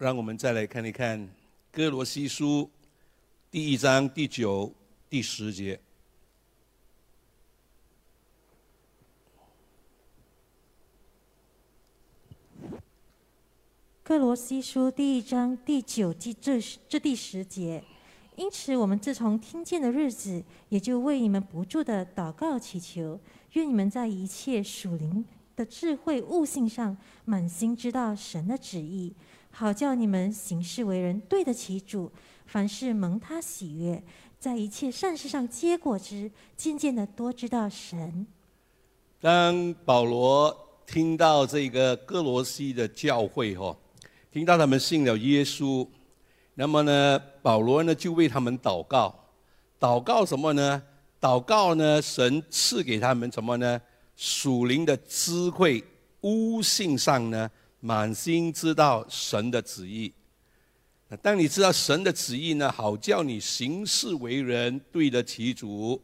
让我们再来看一看《哥罗西书》第一章第九、第十节。哥罗西书第一章第九至这这第十节，因此我们自从听见的日子，也就为你们不住的祷告祈求，愿你们在一切属灵的智慧悟性上，满心知道神的旨意，好叫你们行事为人对得起主，凡事蒙他喜悦，在一切善事上结果之，渐渐的多知道神。当保罗听到这个哥罗西的教会哈。听到他们信了耶稣，那么呢，保罗呢就为他们祷告，祷告什么呢？祷告呢，神赐给他们什么呢？属灵的智慧，悟性上呢，满心知道神的旨意。那当你知道神的旨意呢，好叫你行事为人对得起主，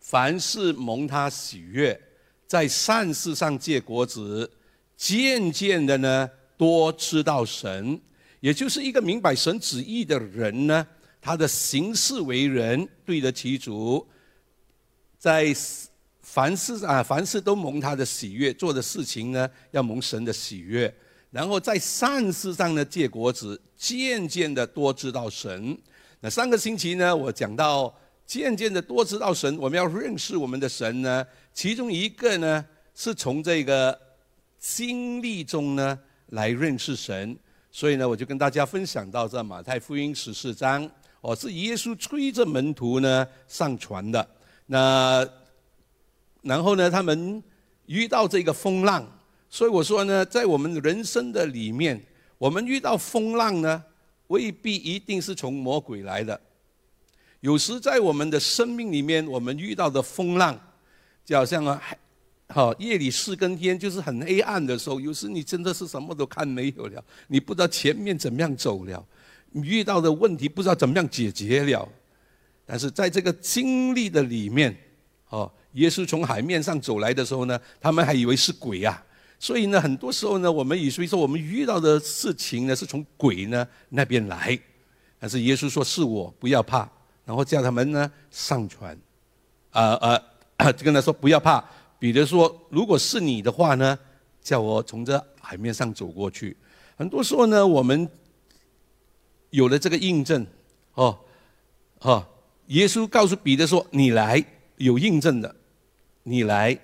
凡事蒙他喜悦，在善事上结果子，渐渐的呢。多知道神，也就是一个明白神旨意的人呢，他的行事为人对得起主，在凡事啊凡事都蒙他的喜悦，做的事情呢要蒙神的喜悦，然后在善事上呢借果子，渐渐的多知道神。那上个星期呢，我讲到渐渐的多知道神，我们要认识我们的神呢，其中一个呢是从这个经历中呢。来认识神，所以呢，我就跟大家分享到这马太福音十四章，哦，是耶稣催着门徒呢上船的。那然后呢，他们遇到这个风浪，所以我说呢，在我们人生的里面，我们遇到风浪呢，未必一定是从魔鬼来的。有时在我们的生命里面，我们遇到的风浪，就好像啊。好，夜里四更天就是很黑暗的时候，有时你真的是什么都看没有了，你不知道前面怎么样走了，你遇到的问题不知道怎么样解决了。但是在这个经历的里面，哦，耶稣从海面上走来的时候呢，他们还以为是鬼啊。所以呢，很多时候呢，我们以所以说我们遇到的事情呢是从鬼呢那边来，但是耶稣说是我，不要怕，然后叫他们呢上船，啊啊，就跟他说不要怕。彼得说，如果是你的话呢，叫我从这海面上走过去。很多时候呢，我们有了这个印证，哦，哦，耶稣告诉彼得说：“你来，有印证的，你来。”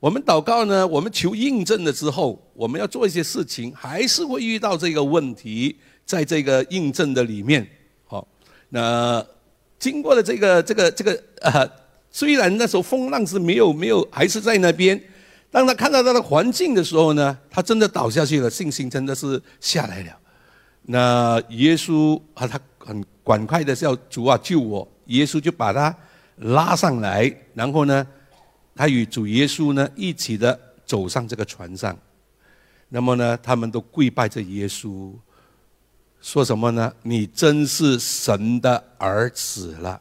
我们祷告呢，我们求印证了之后，我们要做一些事情，还是会遇到这个问题，在这个印证的里面。好，那经过了这个、这个、这个啊。虽然那时候风浪是没有没有，还是在那边。当他看到他的环境的时候呢，他真的倒下去了，信心真的是下来了。那耶稣啊，他很赶快的叫主啊救我，耶稣就把他拉上来，然后呢，他与主耶稣呢一起的走上这个船上。那么呢，他们都跪拜着耶稣，说什么呢？你真是神的儿子了。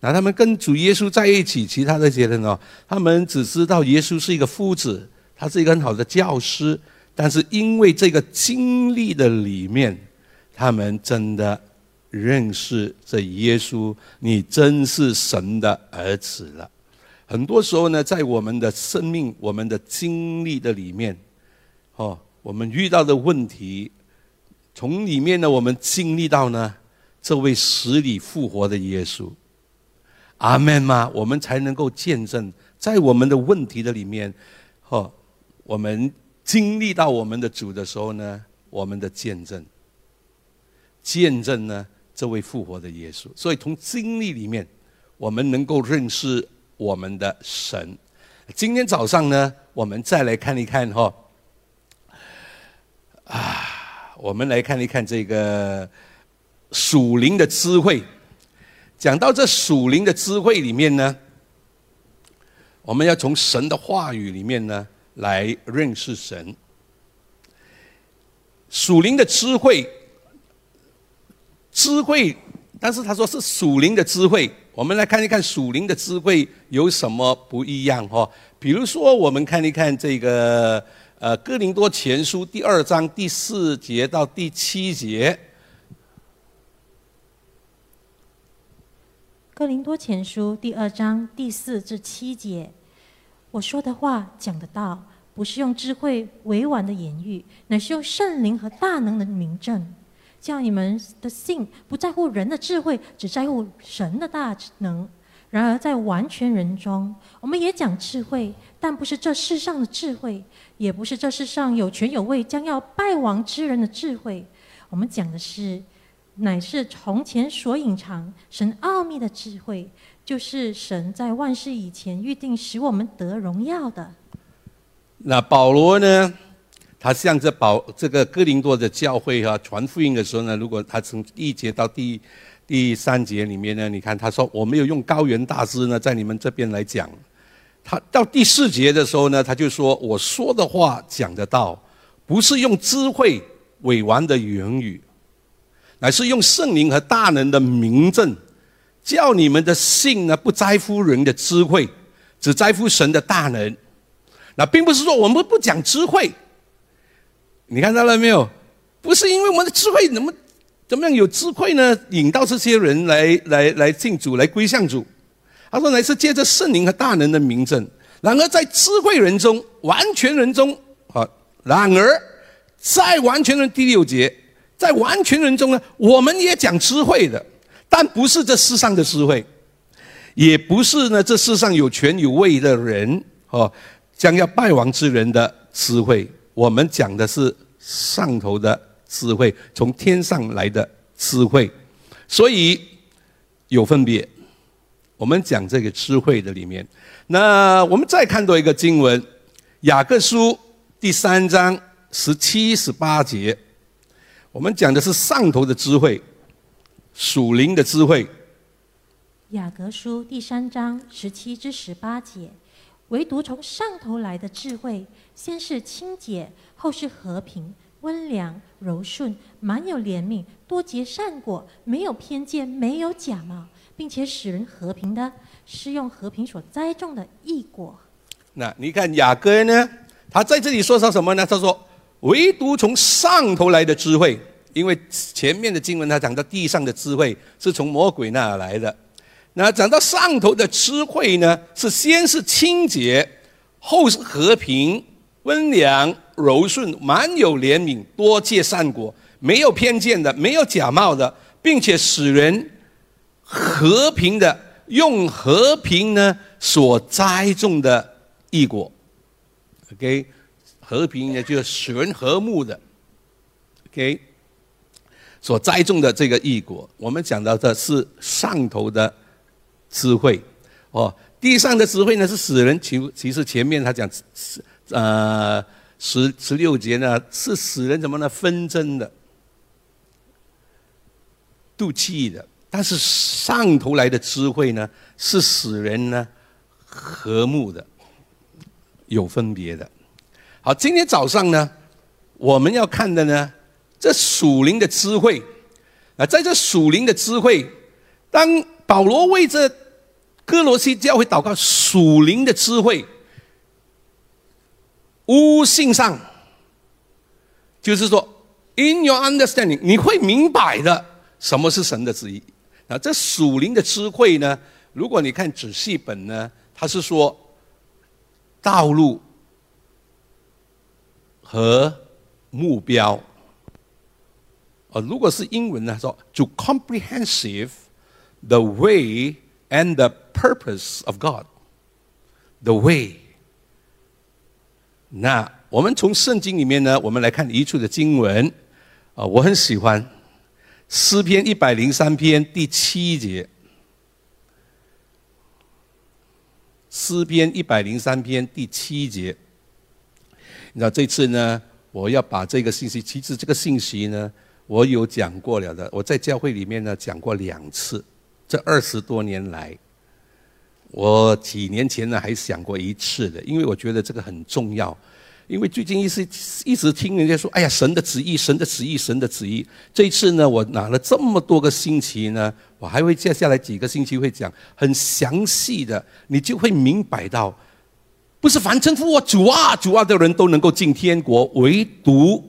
那他们跟主耶稣在一起，其他那些人哦，他们只知道耶稣是一个夫子，他是一个很好的教师，但是因为这个经历的里面，他们真的认识这耶稣，你真是神的儿子了。很多时候呢，在我们的生命、我们的经历的里面，哦，我们遇到的问题，从里面呢，我们经历到呢，这位死里复活的耶稣。阿门吗？我们才能够见证，在我们的问题的里面，哦，我们经历到我们的主的时候呢，我们的见证，见证呢这位复活的耶稣。所以从经历里面，我们能够认识我们的神。今天早上呢，我们再来看一看哈，啊，我们来看一看这个属灵的智慧。讲到这属灵的智慧里面呢，我们要从神的话语里面呢来认识神。属灵的智慧，智慧，但是他说是属灵的智慧。我们来看一看属灵的智慧有什么不一样哦。比如说，我们看一看这个呃《哥林多前书》第二章第四节到第七节，《哥林多前书》第二章第四至七节，我说的话讲的道，不是用智慧委婉的言语，乃是用圣灵和大能的明证。叫你们的信不在乎人的智慧，只在乎神的大能。然而在完全人中，我们也讲智慧，但不是这世上的智慧，也不是这世上有权有位将要败亡之人的智慧。我们讲的是，乃是从前所隐藏神奥秘的智慧，就是神在万事以前预定使我们得荣耀的。那保罗呢？他向着保这个哥林多的教会哈传福音的时候呢，如果他从第一节到第。第三节里面呢，你看他说我没有用高原大师呢，在你们这边来讲。他到第四节的时候呢，他就说我说的话讲得到，不是用智慧委婉的言语，乃是用圣灵和大能的明证，叫你们的信呢不在乎人的智慧，只在乎神的大能。那并不是说我们不讲智慧，你看到了没有？不是因为我们的智慧怎么？怎么样有智慧呢？引到这些人来来来敬主，来归向主。他说：“乃是借着圣灵和大能的名证。然而在智慧人中，完全人中，啊，然而在完全人第六节，在完全人中呢，我们也讲智慧的，但不是这世上的智慧，也不是呢这世上有权有位的人哦，将要败亡之人的智慧。我们讲的是上头的。”智慧从天上来的智慧，所以有分别。我们讲这个智慧的里面，那我们再看多一个经文，《雅各书》第三章十七、十八节，我们讲的是上头的智慧，属灵的智慧。《雅各书》第三章十七至十八节，唯独从上头来的智慧，先是清洁，后是和平。温良柔顺，满有怜悯，多结善果，没有偏见，没有假冒，并且使人和平的，是用和平所栽种的异果。那你看雅各呢？他在这里说到什么呢？他说：“唯独从上头来的智慧，因为前面的经文他讲到地上的智慧是从魔鬼那儿来的。那讲到上头的智慧呢，是先是清洁，后是和平。”温良柔顺，满有怜悯，多结善果，没有偏见的，没有假冒的，并且使人和平的，用和平呢所栽种的异果。OK，和平呢就是使人和睦的。OK，所栽种的这个异果，我们讲到的是上头的智慧哦，地上的智慧呢是使人其其实前面他讲是。呃，十十六节呢是使人怎么呢纷争的、妒忌的，但是上头来的智慧呢是使人呢和睦的，有分别的。好，今天早上呢我们要看的呢这属灵的智慧啊，在这属灵的智慧，当保罗为这哥罗西教会祷告属灵的智慧。悟性上，就是说，in your understanding，你会明白的什么是神的旨意。那这属灵的智慧呢？如果你看仔细本呢，它是说道路和目标。呃，如果是英文呢，说 to comprehensive the way and the purpose of God，the way。那我们从圣经里面呢，我们来看一处的经文，啊，我很喜欢诗篇一百零三篇第七节，诗篇一百零三篇第七节。那这次呢，我要把这个信息，其实这个信息呢，我有讲过了的，我在教会里面呢讲过两次，这二十多年来。我几年前呢还想过一次的，因为我觉得这个很重要。因为最近一直一直听人家说：“哎呀，神的旨意，神的旨意，神的旨意。”这一次呢，我拿了这么多个星期呢，我还会接下来几个星期会讲很详细的，你就会明白到，不是凡称呼我主啊主啊的人都能够进天国，唯独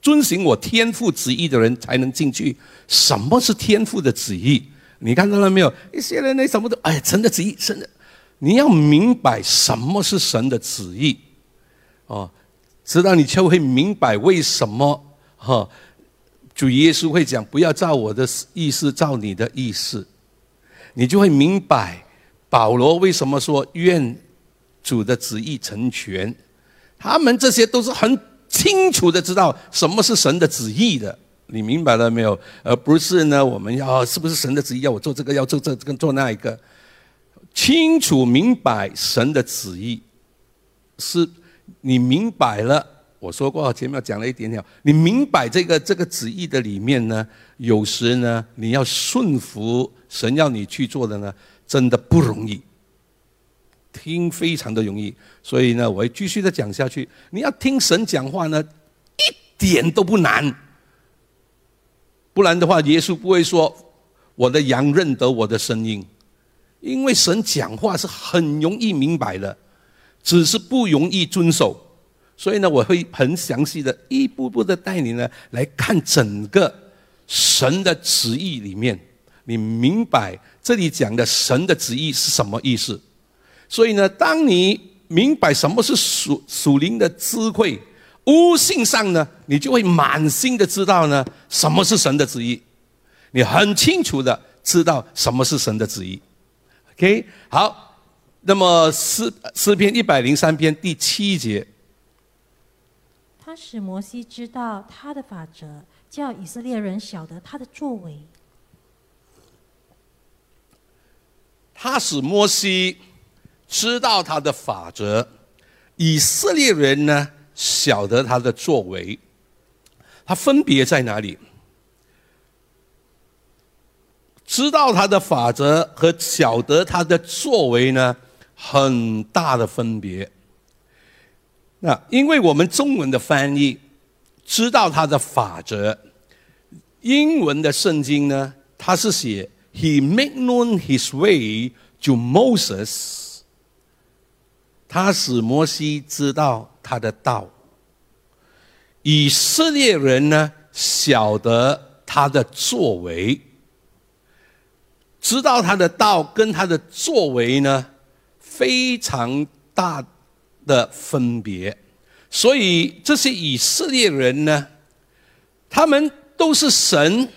遵行我天父旨意的人才能进去。什么是天父的旨意？你看到了没有？一些人那什么都哎，神的旨意，神的，你要明白什么是神的旨意，哦，直到你就会明白为什么哈，主耶稣会讲不要照我的意思，照你的意思，你就会明白保罗为什么说愿主的旨意成全，他们这些都是很清楚的知道什么是神的旨意的。你明白了没有？而不是呢？我们要是不是神的旨意要我做这个，要做这个，做那一个？清楚明白神的旨意，是你明白了。我说过前面讲了一点点，你明白这个这个旨意的里面呢，有时呢，你要顺服神要你去做的呢，真的不容易。听非常的容易，所以呢，我会继续的讲下去。你要听神讲话呢，一点都不难。不然的话，耶稣不会说我的羊认得我的声音，因为神讲话是很容易明白的，只是不容易遵守。所以呢，我会很详细的一步步的带你呢来看整个神的旨意里面，你明白这里讲的神的旨意是什么意思。所以呢，当你明白什么是属属灵的智慧。悟性上呢，你就会满心的知道呢，什么是神的旨意，你很清楚的知道什么是神的旨意。OK，好，那么诗诗篇一百零三篇第七节，他使摩西知道他的法则，叫以色列人晓得他的作为。他使摩西知道他的法则，以色列人呢？晓得他的作为，他分别在哪里？知道他的法则和晓得他的作为呢，很大的分别。那因为我们中文的翻译知道他的法则，英文的圣经呢，它是写 He made known His way to Moses，他使摩西知道。他的道，以色列人呢晓得他的作为，知道他的道跟他的作为呢非常大的分别，所以这些以色列人呢，他们都是神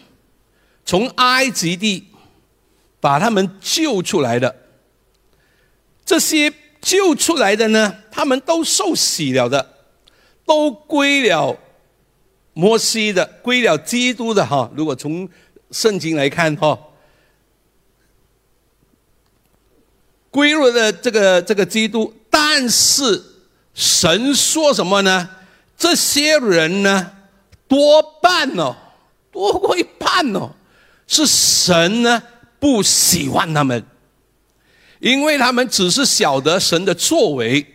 从埃及地把他们救出来的，这些。救出来的呢，他们都受洗了的，都归了摩西的，归了基督的哈。如果从圣经来看哈，归入的这个这个基督，但是神说什么呢？这些人呢，多半哦，多过一半哦，是神呢不喜欢他们。因为他们只是晓得神的作为，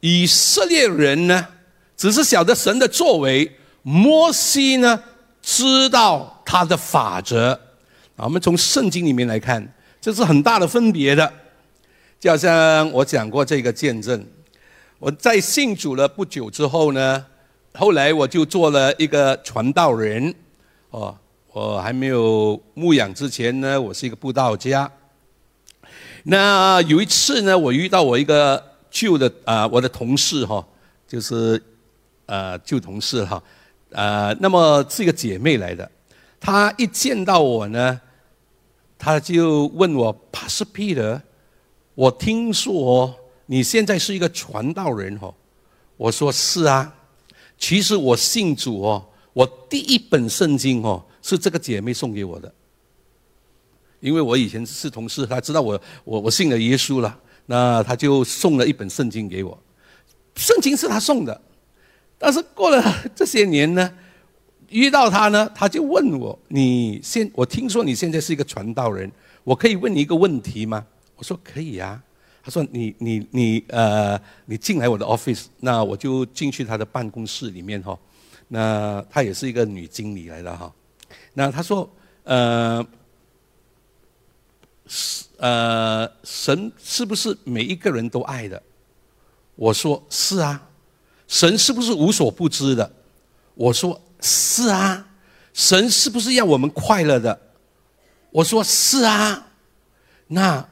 以色列人呢，只是晓得神的作为；摩西呢，知道他的法则。啊，我们从圣经里面来看，这是很大的分别的。就好像我讲过这个见证，我在信主了不久之后呢，后来我就做了一个传道人。哦，我还没有牧养之前呢，我是一个布道家。那有一次呢，我遇到我一个旧的啊，我的同事哈，就是呃旧同事哈，呃，那么是一个姐妹来的。她一见到我呢，她就问我帕斯皮的，我听说你现在是一个传道人哦。我说是啊，其实我信主哦，我第一本圣经哦是这个姐妹送给我的。因为我以前是同事，他知道我我我信了耶稣了，那他就送了一本圣经给我。圣经是他送的，但是过了这些年呢，遇到他呢，他就问我：“你现我听说你现在是一个传道人，我可以问你一个问题吗？”我说：“可以呀。”他说：“你你你呃，你进来我的 office，那我就进去他的办公室里面哈。那她也是一个女经理来的哈。那他说：呃。”是呃，神是不是每一个人都爱的？我说是啊。神是不是无所不知的？我说是啊。神是不是要我们快乐的？我说是啊，那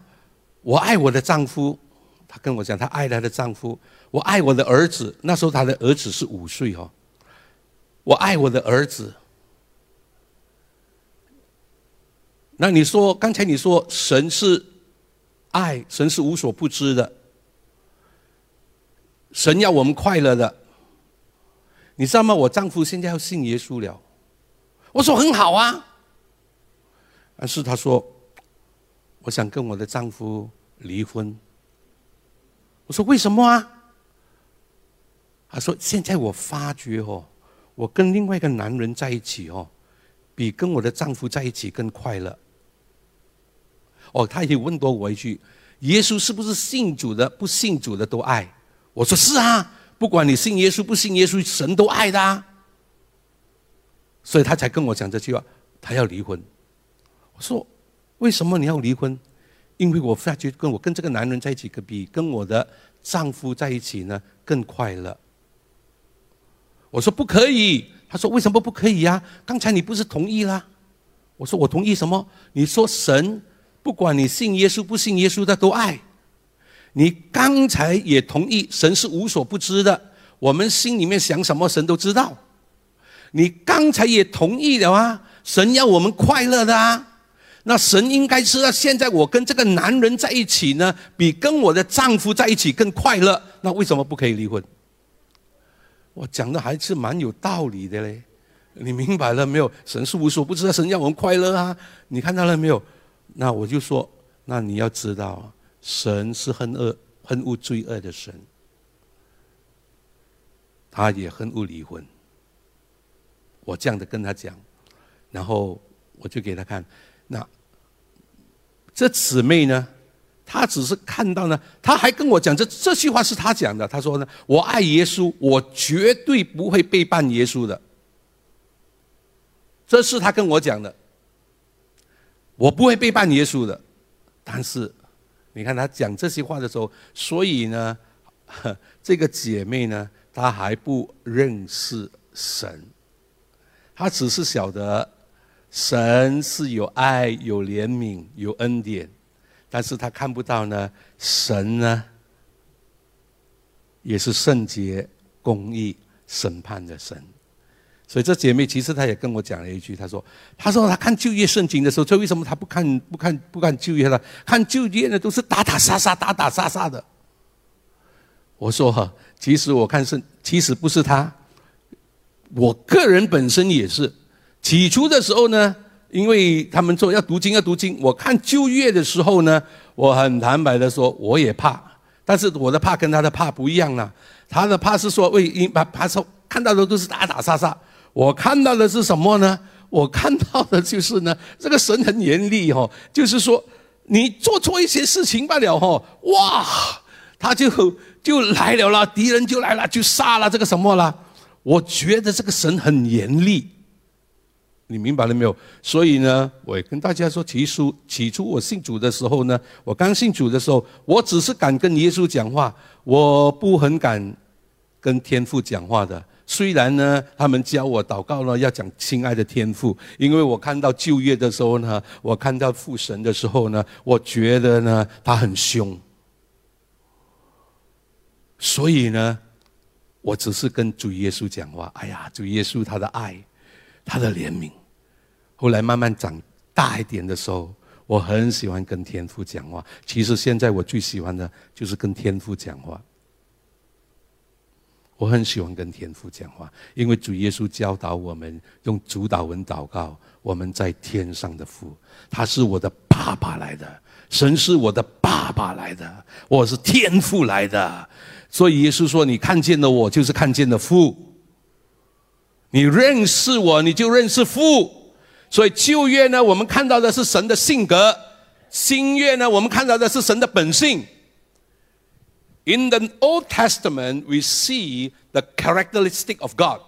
我爱我的丈夫，她跟我讲她爱她的丈夫，我爱我的儿子，那时候她的儿子是五岁哦，我爱我的儿子。那你说刚才你说神是爱，神是无所不知的，神要我们快乐的，你知道吗？我丈夫现在要信耶稣了，我说很好啊。但是他说：“我想跟我的丈夫离婚。”我说：“为什么啊？”他说：“现在我发觉哦，我跟另外一个男人在一起哦，比跟我的丈夫在一起更快乐。”哦，他也问过我一句：“耶稣是不是信主的、不信主的都爱？”我说：“是啊，不管你信耶稣不信耶稣，神都爱的。”啊。”所以他才跟我讲这句话，他要离婚。我说：“为什么你要离婚？因为我发觉跟我跟这个男人在一起，可比跟我的丈夫在一起呢更快乐。”我说：“不可以。”他说：“为什么不可以呀？刚才你不是同意啦？”我说：“我同意什么？你说神不管你信耶稣不信耶稣，他都爱。你刚才也同意神是无所不知的，我们心里面想什么，神都知道。你刚才也同意了啊，神要我们快乐的啊。”那神应该知道，现在我跟这个男人在一起呢，比跟我的丈夫在一起更快乐。那为什么不可以离婚？我讲的还是蛮有道理的嘞，你明白了没有？神是无所不知的，神要我们快乐啊！你看到了没有？那我就说，那你要知道啊，神是恨恶、恨恶罪恶的神，他也恨恶离婚。我这样的跟他讲，然后我就给他看。那这姊妹呢？她只是看到呢，她还跟我讲这这句话是她讲的。她说呢：“我爱耶稣，我绝对不会背叛耶稣的。”这是她跟我讲的。我不会背叛耶稣的。但是，你看她讲这些话的时候，所以呢，这个姐妹呢，她还不认识神，她只是晓得。神是有爱、有怜悯、有恩典，但是她看不到呢。神呢，也是圣洁、公义、审判的神。所以这姐妹其实她也跟我讲了一句，她说：“她说她看就业圣经的时候，这为什么她不看、不看、不看就业了？看就业呢，都是打打杀杀、打打杀杀的。”我说：“哈，其实我看是，其实不是他，我个人本身也是。”起初的时候呢，因为他们说要读经要读经，我看就业的时候呢，我很坦白的说，我也怕，但是我的怕跟他的怕不一样啊。他的怕是说为因怕怕说看到的都是打打杀杀，我看到的是什么呢？我看到的就是呢，这个神很严厉哈，就是说你做错一些事情罢了哈，哇，他就就来了啦，敌人就来了，就杀了这个什么了。我觉得这个神很严厉。你明白了没有？所以呢，我也跟大家说，起初起初我信主的时候呢，我刚信主的时候，我只是敢跟耶稣讲话，我不很敢跟天父讲话的。虽然呢，他们教我祷告呢，要讲亲爱的天父，因为我看到旧约的时候呢，我看到父神的时候呢，我觉得呢，他很凶。所以呢，我只是跟主耶稣讲话。哎呀，主耶稣他的爱。他的怜悯，后来慢慢长大一点的时候，我很喜欢跟天父讲话。其实现在我最喜欢的就是跟天父讲话。我很喜欢跟天父讲话，因为主耶稣教导我们用主导文祷告。我们在天上的父，他是我的爸爸来的，神是我的爸爸来的，我是天父来的。所以耶稣说：“你看见了我，就是看见了父。”你认识我，你就认识父。所以旧约呢，我们看到的是神的性格；新约呢，我们看到的是神的本性。In the Old Testament, we see the characteristic of God.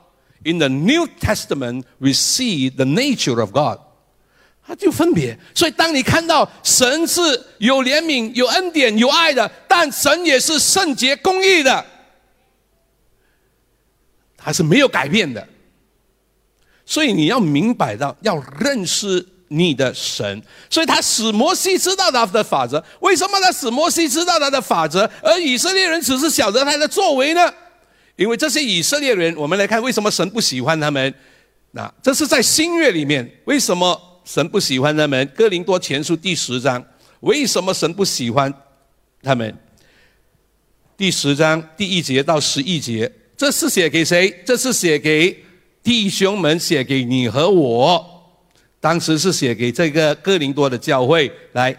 In the New Testament, we see the nature of God. 它就分别。所以，当你看到神是有怜悯、有恩典、有爱的，但神也是圣洁、公义的，它是没有改变的。所以你要明白到，要认识你的神。所以他使摩西知道他的法则。为什么他使摩西知道他的法则，而以色列人只是晓得他的作为呢？因为这些以色列人，我们来看为什么神不喜欢他们。那这是在新约里面，为什么神不喜欢他们？哥林多前书第十章，为什么神不喜欢他们？第十章第一节到十一节，这是写给谁？这是写给弟兄们，写给你和我。当时是写给这个哥林多的教会。来，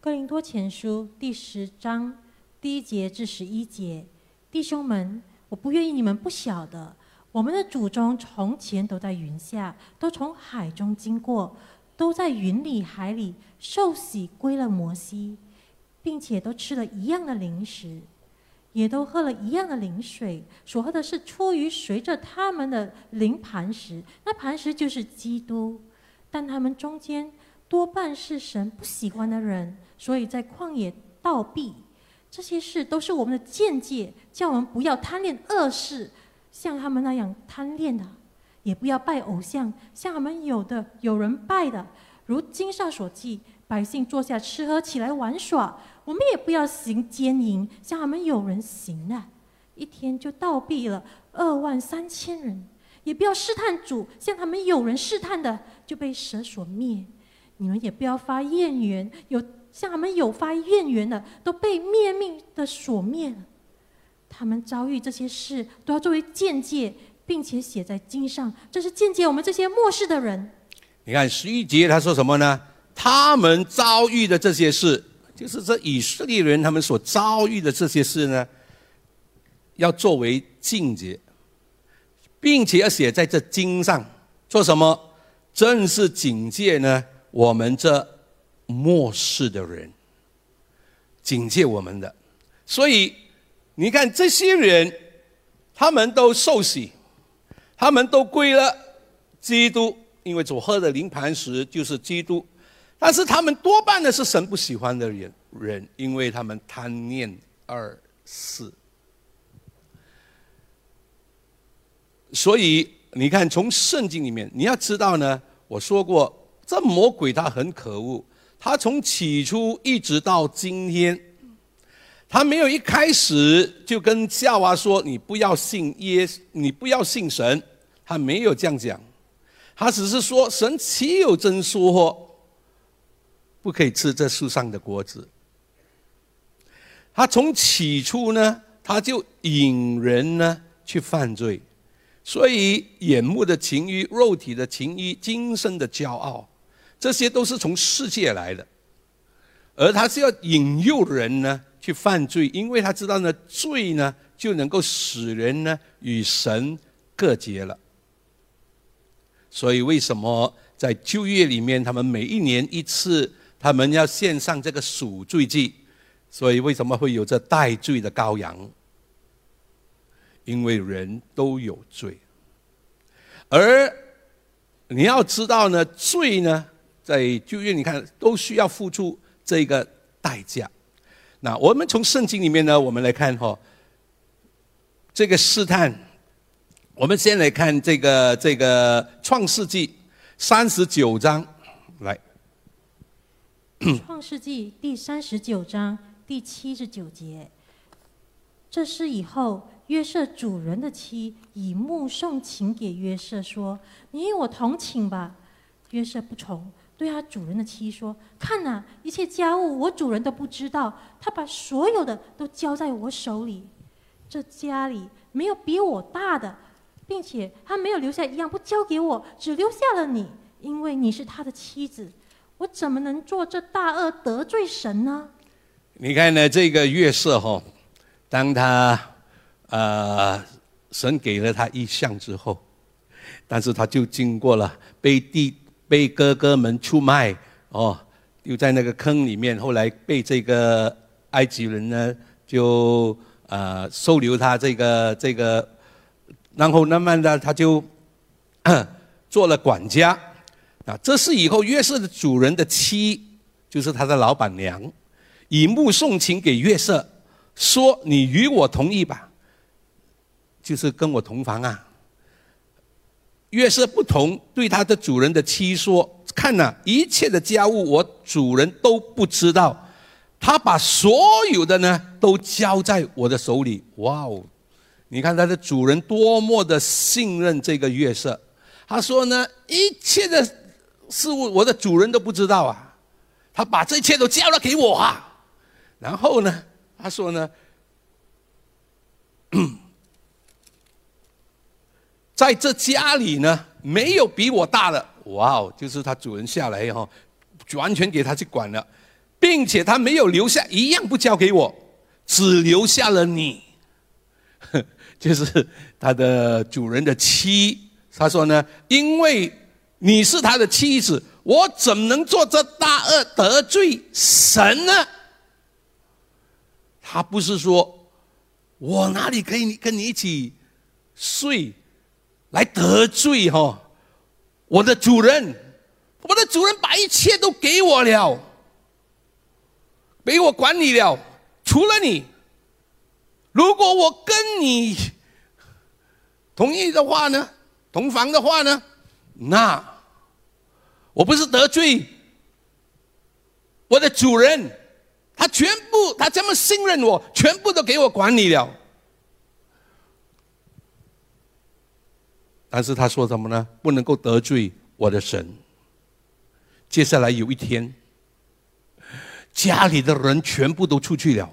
哥林多前书第十章第一节至十一节，弟兄们，我不愿意你们不晓得。我们的祖宗从前都在云下，都从海中经过，都在云里海里受洗归了摩西，并且都吃了一样的零食，也都喝了一样的灵水。所喝的是出于随着他们的灵磐石，那磐石就是基督。但他们中间多半是神不喜欢的人，所以在旷野倒闭。这些事都是我们的见解，叫我们不要贪恋恶事。像他们那样贪恋的，也不要拜偶像，像他们有的有人拜的，如经上所记，百姓坐下吃喝，起来玩耍。我们也不要行奸淫，像他们有人行的，一天就倒闭了二万三千人。也不要试探主，像他们有人试探的，就被蛇所灭。你们也不要发怨言，有像他们有发怨言的，都被灭命的所灭。他们遭遇这些事，都要作为见解，并且写在经上。这是见解我们这些末世的人。你看十一节他说什么呢？他们遭遇的这些事，就是这以色列人他们所遭遇的这些事呢，要作为境界，并且要写在这经上。做什么？正是警戒呢？我们这末世的人，警戒我们的。所以。你看这些人，他们都受洗，他们都归了基督，因为主喝的灵磐石就是基督。但是他们多半的是神不喜欢的人，人，因为他们贪念二四。所以你看，从圣经里面你要知道呢，我说过，这魔鬼他很可恶，他从起初一直到今天。他没有一开始就跟夏娃说：“你不要信耶，你不要信神。”他没有这样讲，他只是说：“神岂有真说，不可以吃这树上的果子？”他从起初呢，他就引人呢去犯罪，所以眼目的情欲、肉体的情欲、今生的骄傲，这些都是从世界来的，而他是要引诱人呢。去犯罪，因为他知道呢，罪呢就能够使人呢与神隔绝了。所以为什么在旧约里面，他们每一年一次，他们要献上这个赎罪祭？所以为什么会有这代罪的羔羊？因为人都有罪，而你要知道呢，罪呢在旧约，你看都需要付出这个代价。那我们从圣经里面呢，我们来看哈，这个试探。我们先来看这个这个创世纪三十九章，创世纪第三十九章第七十九节，这是以后约瑟主人的妻以目送情给约瑟说：“你与我同寝吧。”约瑟不从。对他主人的妻说：“看呐，一切家务我主人都不知道，他把所有的都交在我手里。这家里没有比我大的，并且他没有留下一样不交给我，只留下了你，因为你是他的妻子。我怎么能做这大恶得罪神呢？”你看呢，这个月色哈，当他呃神给了他一项之后，但是他就经过了被地。被哥哥们出卖，哦，丢在那个坑里面。后来被这个埃及人呢，就呃收留他这个这个，然后慢慢的他就做了管家。啊，这是以后约瑟的主人的妻，就是他的老板娘，以目送情给约瑟，说：“你与我同意吧，就是跟我同房啊。”约瑟不同，对他的主人的妻说：“看呐、一切的家务我主人都不知道，他把所有的呢都交在我的手里。”哇哦！你看他的主人多么的信任这个约瑟。他说呢，一切的事物我的主人都不知道啊，他把这一切都交了给我啊。然后呢，他说呢，在这家里呢，没有比我大的。哇哦，就是他主人下来以后，完全给他去管了，并且他没有留下一样不交给我，只留下了你。就是他的主人的妻，他说呢，因为你是他的妻子，我怎么能做这大恶得罪神呢？他不是说我哪里可以跟你一起睡，来得罪哈、我的主人，我的主人把一切都给我了，给我管理了，除了你。如果我跟你同意的话呢，同房的话呢，那我不是得罪我的主人，他全部他这么信任我，全部都给我管理了。但是他说什么呢？不能够得罪我的神。接下来有一天，家里的人全部都出去了。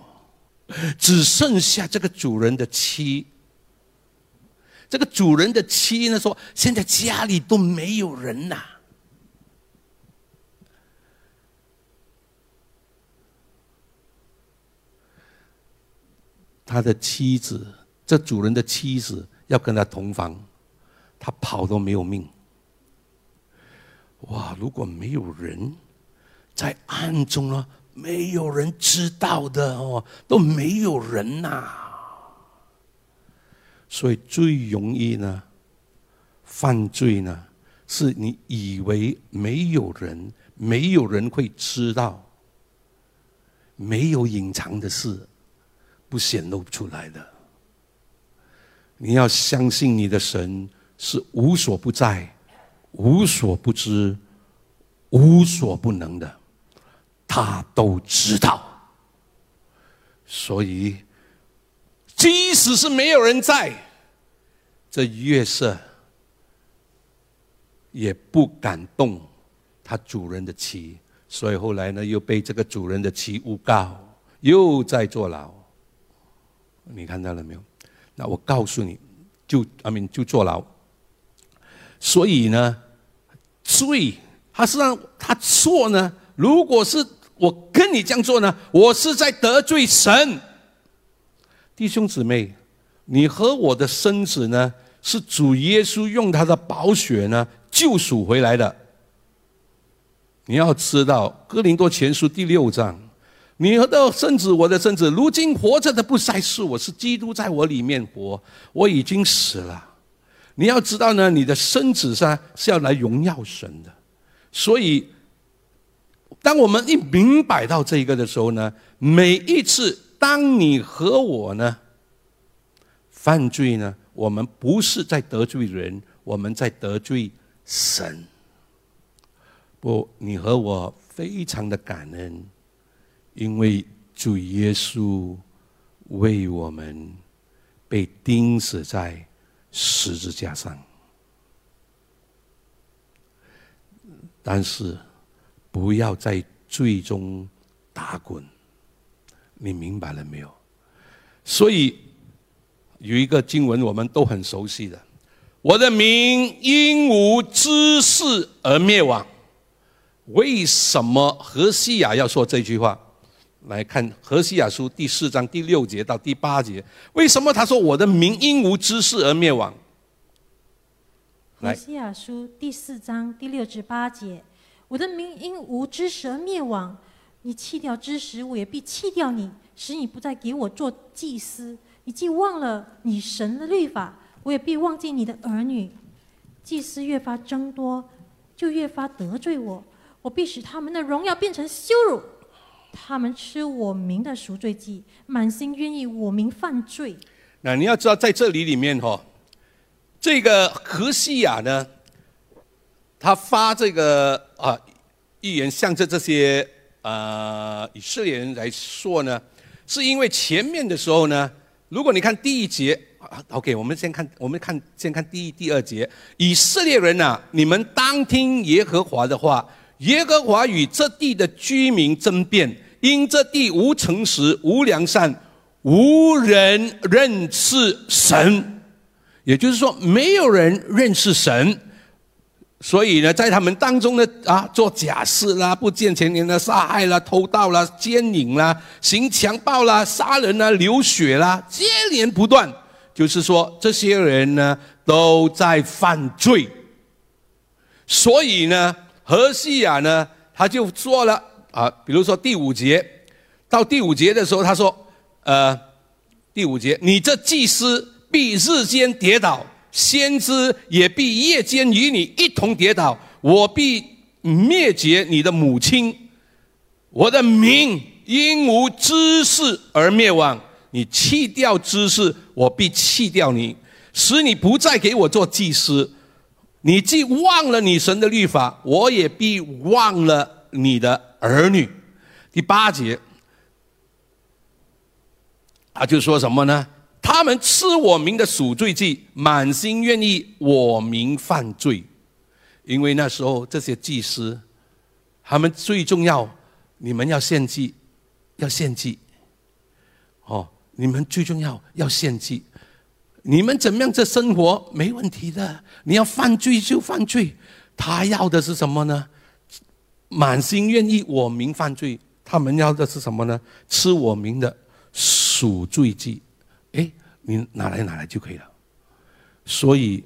只剩下这个主人的妻。这个主人的妻呢说：“现在家里都没有人呐、他的妻子，这主人的妻子要跟他同房，他跑都没有命。哇！如果没有人在暗中呢？没有人知道的哦，都没有人呐、所以最容易呢，犯罪呢，是你以为没有人，没有人会知道，没有隐藏的事，不显露出来的。你要相信你的神是无所不在、无所不知、无所不能的。他都知道，所以即使是没有人在，这月色也不敢动他主人的妻，所以后来呢，又被这个主人的妻诬告，又在坐牢。你看到了没有？那我告诉你，就阿明就坐牢。所以呢，罪他是让他错呢，如果是。我跟你这样做呢，我是在得罪神。弟兄姊妹，你和我的身子呢，是主耶稣用他的宝血呢救赎回来的。你要知道，《哥林多前书》第六章，你的身子，我的身子，如今活着的不再是我，是基督在我里面活，我已经死了。你要知道呢，你的身子上是要来荣耀神的，所以。当我们一明白到这一个的时候呢，每一次当你和我呢犯罪呢，我们不是在得罪人，我们在得罪神。不，你和我非常的感恩，因为主耶稣为我们被钉死在十字架上，但是。不要在罪中打滚，你明白了没有？所以有一个经文我们都很熟悉的：“我的民因无知识而灭亡。”为什么何西雅要说这句话？来看何西雅书第四章第六节到第八节，为什么他说我的民因无知识而灭亡？何西雅书第四章第六至八节。我的民因无知识而灭亡，你弃掉知识，我也必弃掉你，使你不再给我做祭司。你既忘了你神的律法，我也必忘记你的儿女。祭司越发增多，就越发得罪我，我必使他们的荣耀变成羞辱。他们吃我民的赎罪祭，满心愿意我民犯罪。那你要知道，在这里里面哈、哦，这个何西亚呢，他发这个啊预言，向着这些呃以色列人来说呢，是因为前面的时候呢，如果你看第一节啊，OK，我们先看，我们看先看第一、第二节，以色列人呐，你们当听耶和华的话，耶和华与这地的居民争辩，因这地无诚实、无良善。无人认识神，也就是说，没有人认识神，所以呢，在他们当中呢，啊，做假事啦，不见前年的杀害啦、偷盗啦、奸淫啦、行强暴啦、杀人啦、流血啦，接连不断。就是说，这些人呢，都在犯罪。所以呢，何西亚呢，他就做了啊，比如说第五节，到第五节的时候，他说。呃，第五节，你这祭司必日间跌倒，先知也必夜间与你一同跌倒。我必灭绝你的母亲，我的名因无知识而灭亡。你弃掉知识，我必弃掉你，使你不再给我做祭司。你既忘了你神的律法，我也必忘了你的儿女。第八节。他就说什么呢？他们吃我名的赎罪祭，满心愿意我名犯罪，因为那时候这些祭司，他们最重要，你们要献祭，要献祭，哦，你们最重要要献祭，你们怎么样这生活没问题的，你要犯罪就犯罪，他要的是什么呢？满心愿意我名犯罪，他们要的是什么呢？吃我名的。赎罪祭，哎，你拿来拿来就可以了。所以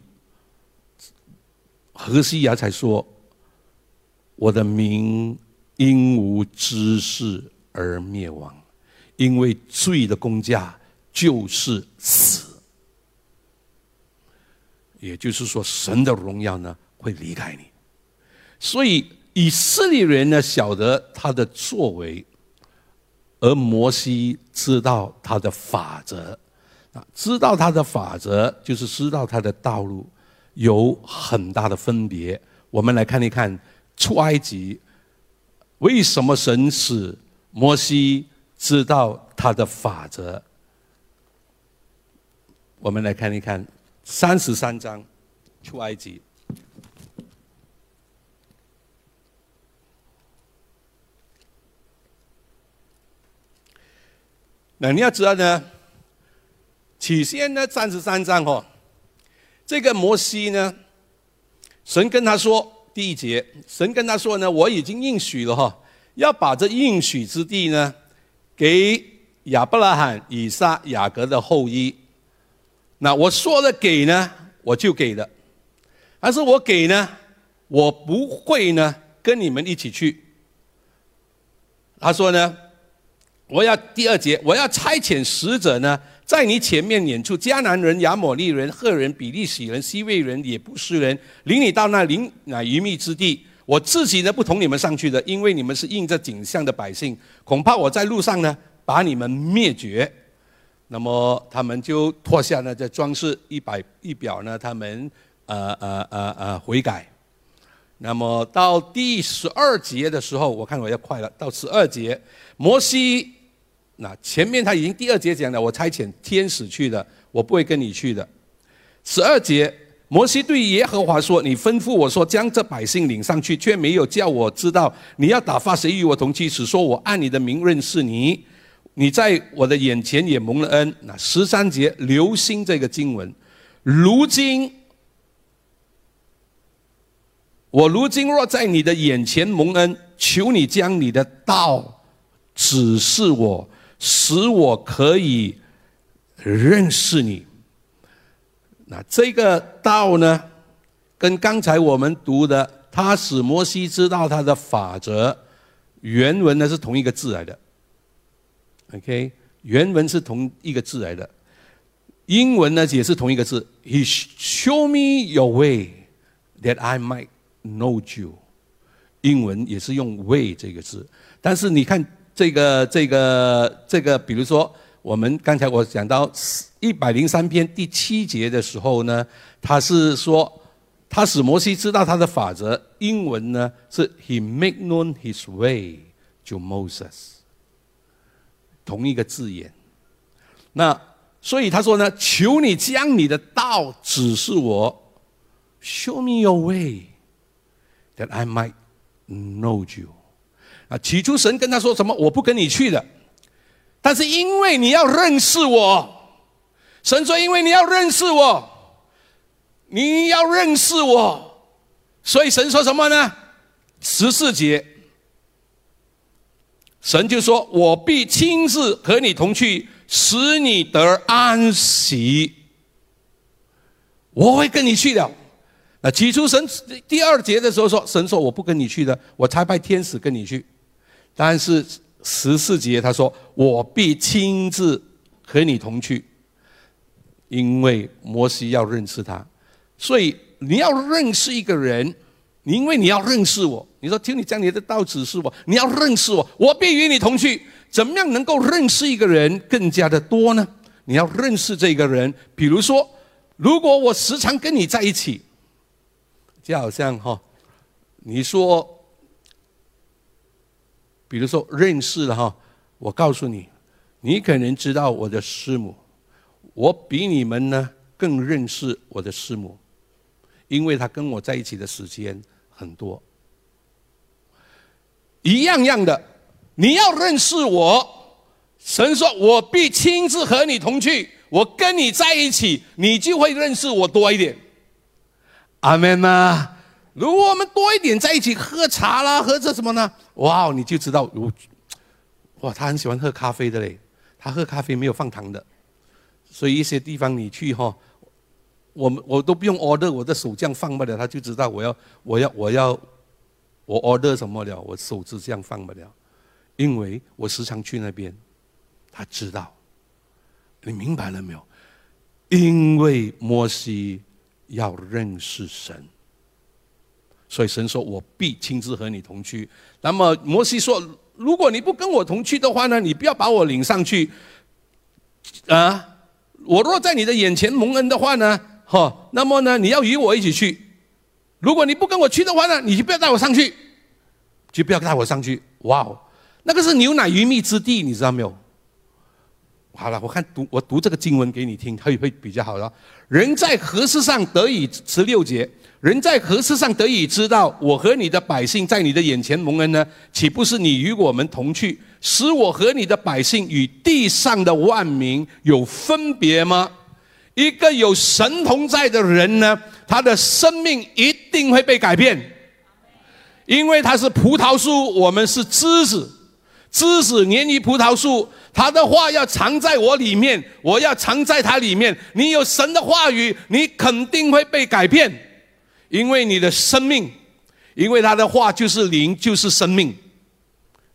何西雅才说：“我的名因无知识而灭亡，因为罪的公价就是死。”也就是说，神的荣耀呢会离开你。所以以色列人呢晓得他的作为。而摩西知道他的法则，啊，知道他的法则就是知道他的道路，有很大的分别。我们来看一看出埃及，为什么神使摩西知道他的法则？我们来看一看三十三章出埃及。那你要知道呢，起先呢，三十三章哦，这个摩西呢，神跟他说第一节，神跟他说呢，我已经应许了哈，要把这应许之地呢，给亚伯拉罕、以撒、雅各的后裔。那我说了给呢，我就给了，但是我给呢，我不会呢跟你们一起去。他说呢。我要第二节，我要差遣使者呢，在你前面撵出迦南人、亚摩利人、赫人、比利洗人、西魏人、也不是人，领你到那灵那鱼密之地。我自己呢不同你们上去的，因为你们是应着景象的百姓，恐怕我在路上呢把你们灭绝。那么他们就脱下呢这装饰一百一表呢，他们呃呃呃呃悔改。那么到第十二节的时候，我看我要快了，到十二节，摩西。那前面他已经第二节讲了，我差遣天使去的，我不会跟你去的。十二节，摩西对耶和华说：“你吩咐我说，将这百姓领上去，却没有叫我知道你要打发谁与我同去，只说我按你的名认识你，你在我的眼前也蒙了恩。”那十三节，留心这个经文。如今，我如今若在你的眼前蒙恩，求你将你的道指示我。使我可以认识你。那这个道呢，跟刚才我们读的“他使摩西知道他的法则”，原文呢是同一个字来的。OK，原文是同一个字来的。英文呢也是同一个字，He show me your way that I might know you。英文也是用 “way” 这个字，但是你看。这个这个这个，比如说我们刚才我讲到一百零三篇第七节的时候呢，他是说他使摩西知道他的法则。英文呢是 He make known His way to Moses，同一个字眼。那所以他说呢，求你将你的道指示我，Show me your way that I might know you。啊，起初神跟他说什么？我不跟你去的。但是因为你要认识我，神说：“因为你要认识我，你要认识我，所以神说什么呢？十四节，神就说：我必亲自和你同去，使你得安息。我会跟你去的。那起初神第二节的时候说，神说我不跟你去的，我差派天使跟你去，但是。”十四节他说：“我必亲自和你同去，因为摩西要认识他，所以你要认识一个人，因为你要认识我。你说听你讲你的道指示我，你要认识我，我必与你同去。怎么样能够认识一个人更加的多呢？你要认识这个人，比如说，如果我时常跟你在一起，就好像哈，你说。”比如说认识了哈，我告诉你，你可能知道我的师母，我比你们呢更认识我的师母，因为她跟我在一起的时间很多。一样样的，你要认识我，神说我必亲自和你同去，我跟你在一起，你就会认识我多一点。阿门呐。如果我们多一点在一起喝茶啦，喝这什么呢？哇哦，你就知道，哇，他很喜欢喝咖啡的嘞。他喝咖啡没有放糖的，所以一些地方你去哈，我们我都不用 order，我的手这样放不了，他就知道我要我要我要我 order 什么了，我手指这样放不了，因为我时常去那边，他知道。你明白了没有？因为摩西要认识神。所以神说：“我必亲自和你同去。”那么摩西说：“如果你不跟我同去的话呢？你不要把我领上去。啊，我若在你的眼前蒙恩的话呢？哈，那么呢，你要与我一起去。如果你不跟我去的话呢，你就不要带我上去，就不要带我上去。哇哦，那个是牛奶鱼蜜之地，你知道没有？好了，我看读我读这个经文给你听，会会比较好了。人在何事上得以十六节？”人在何事上得以知道我和你的百姓在你的眼前蒙恩呢？岂不是你与我们同去，使我和你的百姓与地上的万民有分别吗？一个有神同在的人呢，他的生命一定会被改变，因为他是葡萄树，我们是枝子，知子粘于葡萄树，他的话要藏在我里面，我要藏在他里面。你有神的话语，你肯定会被改变。因为你的生命，因为他的话就是灵，就是生命。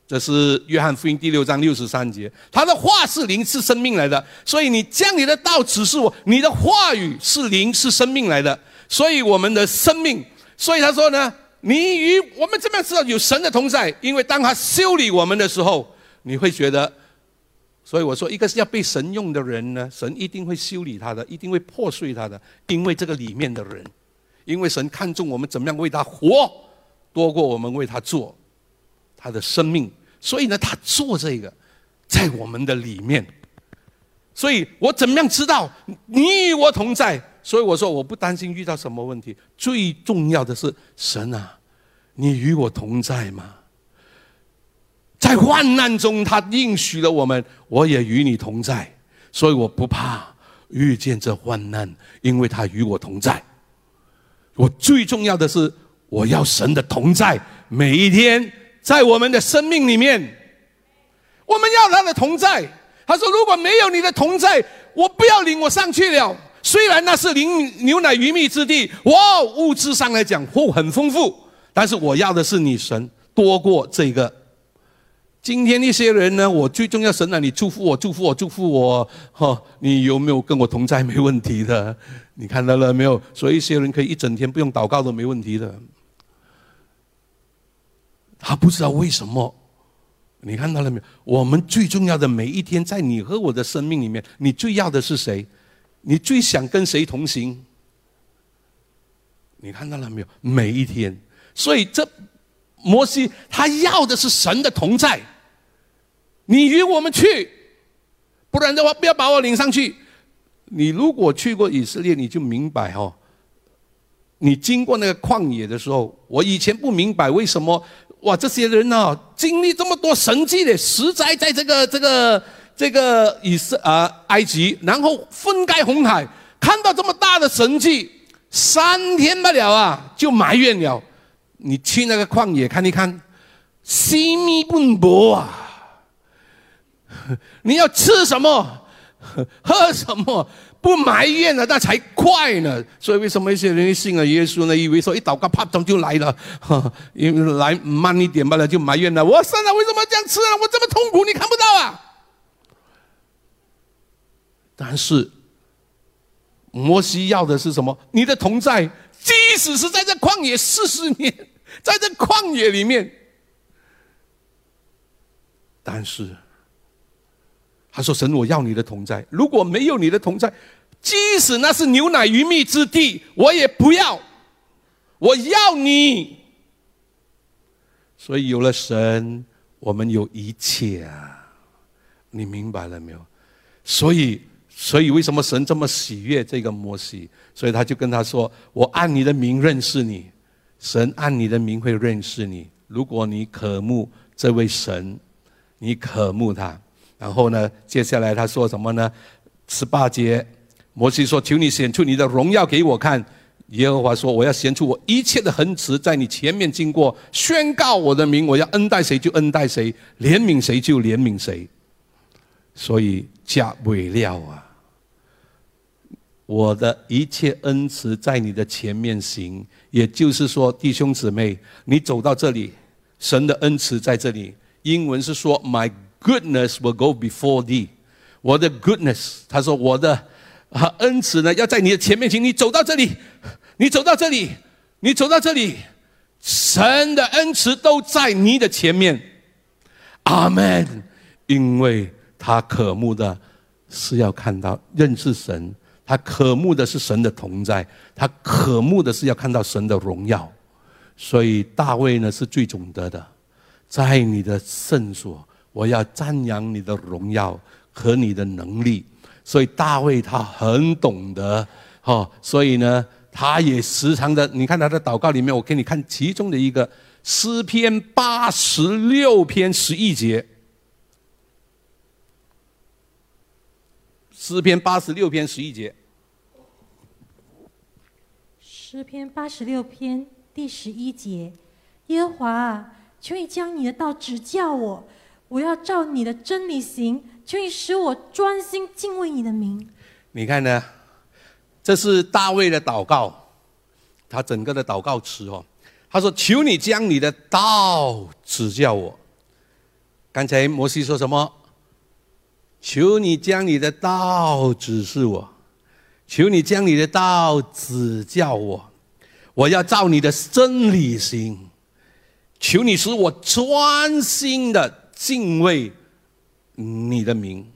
这是约翰福音第六章六十三节，他的话是灵，是生命来的。所以你将你的道指示我，你的话语是灵，是生命来的。所以我们的生命，所以他说呢，你与我们怎么样知道有神的同在？因为当他修理我们的时候，你会觉得。所以我说，一个是要被神用的人呢，神一定会修理他的，一定会破碎他的，因为这个里面的人。因为神看重我们怎么样为他活，多过我们为他做他的生命，所以呢，他做这个在我们的里面。所以我怎么样知道你与我同在？所以我说我不担心遇到什么问题，最重要的是神啊，你与我同在吗？在患难中，他应许了我们，我也与你同在，所以我不怕遇见这患难，因为他与我同在。我最重要的是，我要神的同在，每一天在我们的生命里面，我们要他的同在。他说：“如果没有你的同在，我不要领我上去了。虽然那是领牛奶鱼蜜之地，哇，物质上来讲会很丰富，但是我要的是你神多过这个。”今天一些人呢，我最重要，神啊，你祝福我，祝福我，祝福我，哈，你有没有跟我同在？没问题的，你看到了没有？所以一些人可以一整天不用祷告都没问题的。他不知道为什么，你看到了没有？我们最重要的每一天，在你和我的生命里面，你最要的是谁？你最想跟谁同行？你看到了没有？每一天，所以这摩西他要的是神的同在。你与我们去，不然的话，不要把我领上去。你如果去过以色列，你就明白哦。你经过那个旷野的时候，我以前不明白为什么哇，这些人呢经历这么多神迹的，实在在这个这个这个以色啊埃及，然后分开红海，看到这么大的神迹，三天不了啊，就埋怨了。你去那个旷野看一看，西密奔波啊。你要吃什么，喝什么，不埋怨了，那才快呢。所以为什么一些人信了耶稣呢？以为说一祷告，啪，咚就来了，因为来慢一点罢了，就埋怨了。我神啊，为什么这样吃啊？我这么痛苦，你看不到啊？但是摩西要的是什么？你的同在，即使是在这旷野四十年，在这旷野里面，但是。他说：“神，我要你的同在。如果没有你的同在，即使那是牛奶鱼蜜之地，我也不要。我要你。所以有了神，我们有一切啊！你明白了没有？所以，所以为什么神这么喜悦这个摩西？所以他就跟他说：‘我按你的名认识你。神按你的名会认识你。如果你渴慕这位神，你渴慕他。’”然后呢？接下来他说什么呢？十八节，摩西说：“求你显出你的荣耀给我看。”耶和华说：“我要显出我一切的恩慈在你前面经过，宣告我的名。我要恩待谁就恩待谁，怜悯谁就怜悯谁。所以加伟料啊！我的一切恩慈在你的前面行，也就是说，弟兄姊妹，你走到这里，神的恩慈在这里。英文是说：My。Goodness will go before thee，我的 goodness，他说我的啊恩慈呢要在你的前面，行你走到这里，你走到这里，你走到这里，神的恩慈都在你的前面，阿门。因为他渴慕的是要看到认识神，他渴慕的是神的同在，他渴慕的是要看到神的荣耀，所以大卫呢是最懂得的，在你的圣所。我要赞扬你的荣耀和你的能力，所以大卫他很懂得，哈，所以呢，他也时常的，你看他的祷告里面，我给你看其中的一个诗篇八十六篇十一节，诗篇八十六篇十一节，诗篇八十六篇第十一节，耶和华啊，求你将你的道指教我。我要照你的真理行，求你使我专心敬畏你的名。你看呢？这是大卫的祷告，他整个的祷告词哦。他说：“求你将你的道指教我。”刚才摩西说什么？求你将你的道指示我，求你将你的道指教我。我要照你的真理行，求你使我专心的。敬畏你的名，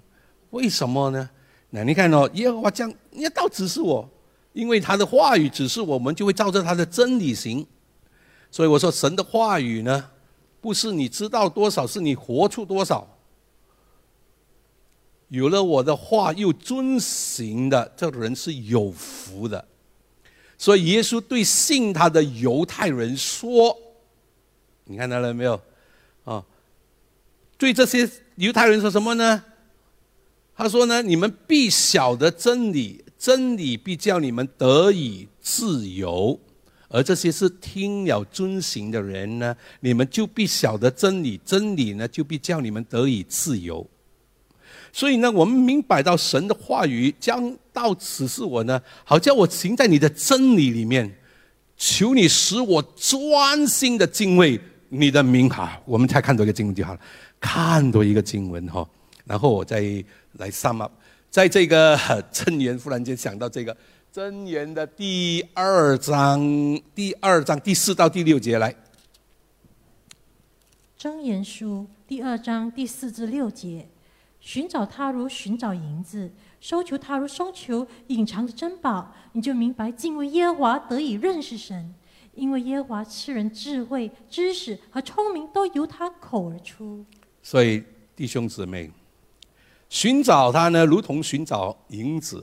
为什么呢？那你看哦，耶和华将你要道指示我，因为他的话语指示我们，就会照着他的真理行。所以我说，神的话语呢，不是你知道多少，是你活出多少。有了我的话又遵行的，这人是有福的。所以耶稣对信他的犹太人说：“你看到了没有？啊？”对这些犹太人说什么呢？他说呢：“你们必晓得真理，真理必叫你们得以自由。而这些是听了遵行的人呢，你们就必晓得真理，真理呢就必叫你们得以自由。所以呢，我们明白到神的话语将到此是我呢，好叫我行在你的真理里面，求你使我专心的敬畏你的名。哈，我们才看到一个经文就好了。”看多一个经文哈，然后我再来 sum up，在这个真言忽然间想到这个真言的第二章第二章第四到第六节来，真言书第二章第四至六节：寻找他如寻找银子，收求他如收求隐藏的珍宝，你就明白敬畏耶和华得以认识神，因为耶和华赐人智慧、知识和聪明，都由他口而出。所以弟兄姊妹，寻找他呢，如同寻找银子；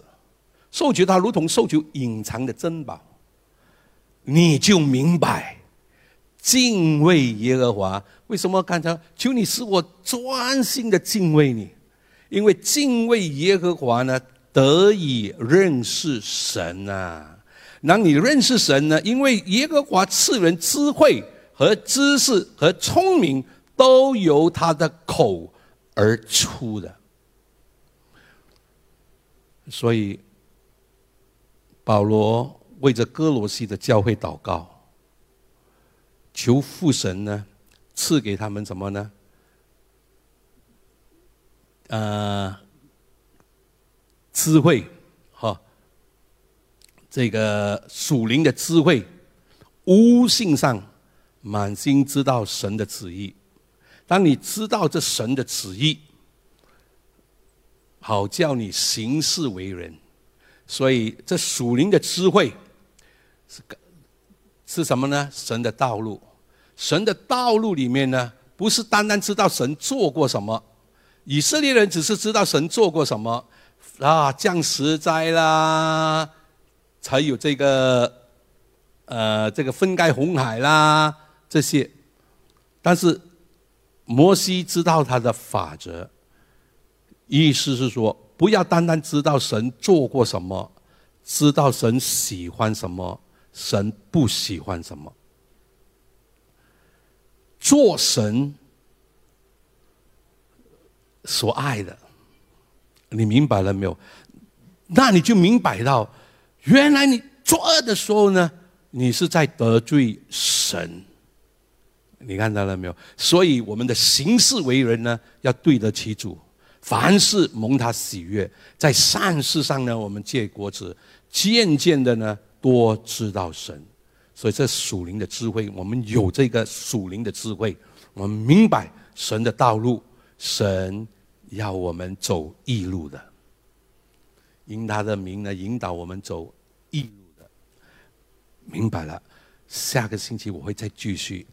收求他，如同收求隐藏的珍宝。你就明白敬畏耶和华为什么？刚才求你使我专心的敬畏你，因为敬畏耶和华呢，得以认识神啊。那你认识神呢，因为耶和华赐人智慧和知识和聪明，都由他的口而出的。所以保罗。为着哥罗西的教会祷告，求父神呢赐给他们什么呢？呃，智慧，哈，这个属灵的智慧，悟性上满心知道神的旨意。当你知道这神的旨意，好叫你行事为人。所以这属灵的智慧。是是什么呢？神的道路，神的道路里面呢，不是单单知道神做过什么，以色列人只是知道神做过什么啊，降十灾啦，才有这个呃这个分开红海啦这些，但是摩西知道他的法则，意思是说，不要单单知道神做过什么，知道神喜欢什么。神不喜欢什么？做神所爱的，你明白了没有？那你就明白到，原来你作恶的时候呢，你是在得罪神。你看到了没有？所以我们的行事为人呢，要对得起主，凡事蒙他喜悦，在善事上呢，我们借果子，渐渐的呢。多知道神，所以这属灵的智慧，我们有这个属灵的智慧，我们明白神的道路，神要我们走义路的，因他的名呢引导我们走义路的，明白了。下个星期我会再继续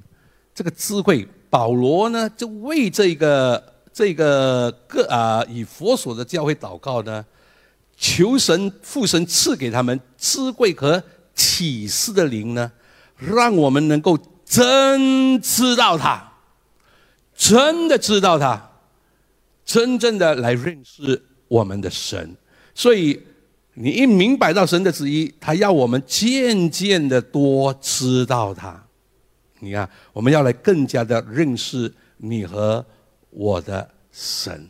这个智慧。保罗呢就为这个这个个啊以佛所的教会祷告呢。求神父神赐给他们智慧和启示的灵呢，让我们能够真知道他，真的知道他，真正的来认识我们的神。所以你一明白到神的旨意，他要我们渐渐的多知道他。你看，我们要来更加的认识你和我的神。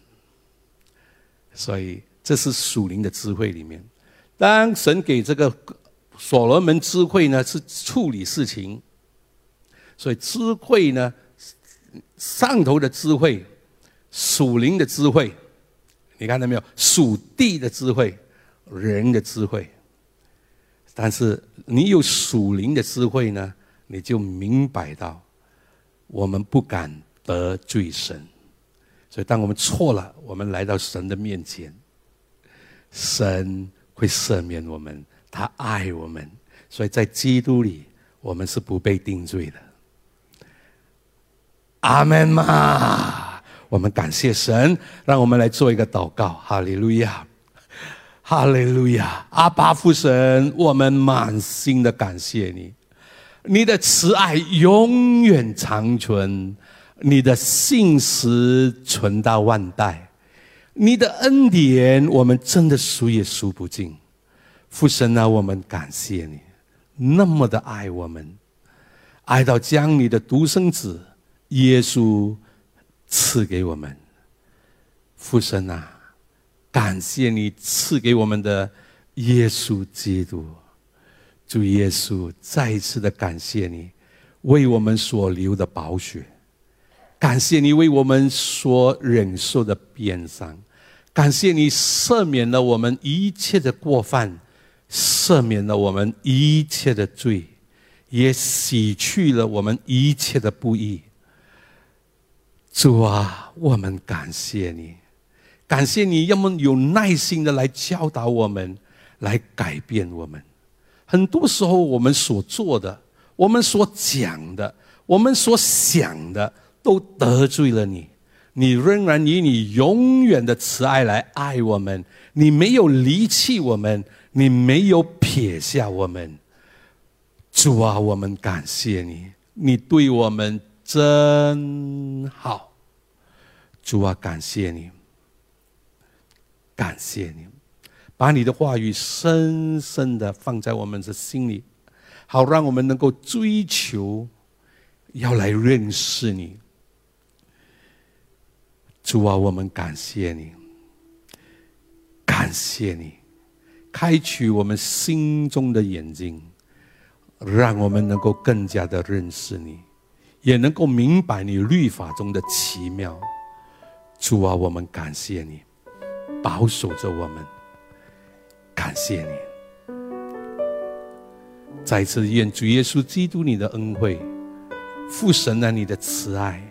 所以。这是属灵的智慧里面，当神给这个所罗门智慧呢，是处理事情，所以智慧呢，上头的智慧，属灵的智慧，你看到没有？属地的智慧，人的智慧。但是你有属灵的智慧呢，你就明白到，我们不敢得罪神，所以当我们错了，我们来到神的面前。神会赦免我们，他爱我们，所以在基督里，我们是不被定罪的。阿门嘛！我们感谢神，让我们来做一个祷告。哈利路亚，哈利路亚！阿巴父神，我们满心的感谢你，你的慈爱永远长存，你的信实存到万代。你的恩典，我们真的数也数不尽。父神啊，我们感谢你，那么的爱我们，爱到将你的独生子耶稣赐给我们。父神啊，感谢你赐给我们的耶稣基督。主耶稣，再一次的感谢你为我们所流的宝血。感谢你为我们所忍受的鞭伤，感谢你赦免了我们一切的过犯，赦免了我们一切的罪，也洗去了我们一切的不义。主啊，我们感谢你，感谢你，要么有耐心的来教导我们，来改变我们。很多时候，我们所做的，我们所讲的，我们所想的，都得罪了你。你仍然以你永远的慈爱来爱我们，你没有离弃我们，你没有撇下我们。主啊，我们感谢你，你对我们真好。主啊，感谢你，感谢你，把你的话语深深的放在我们的心里，好让我们能够追求，要来认识你。主啊，我们感谢你，感谢你，开启我们心中的眼睛。让我们能够更加的认识你，也能够明白你律法中的奇妙。主啊，我们感谢你，保守着我们，感谢你。再次愿主耶稣基督你的恩惠，父神啊你的慈爱，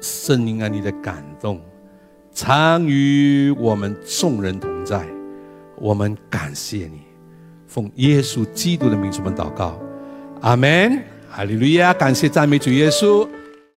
圣灵啊你的感动，常与我们众人同在。我们感谢你。奉耶稣基督的名，我们祷告，阿门，哈利路亚！感谢赞美主耶稣。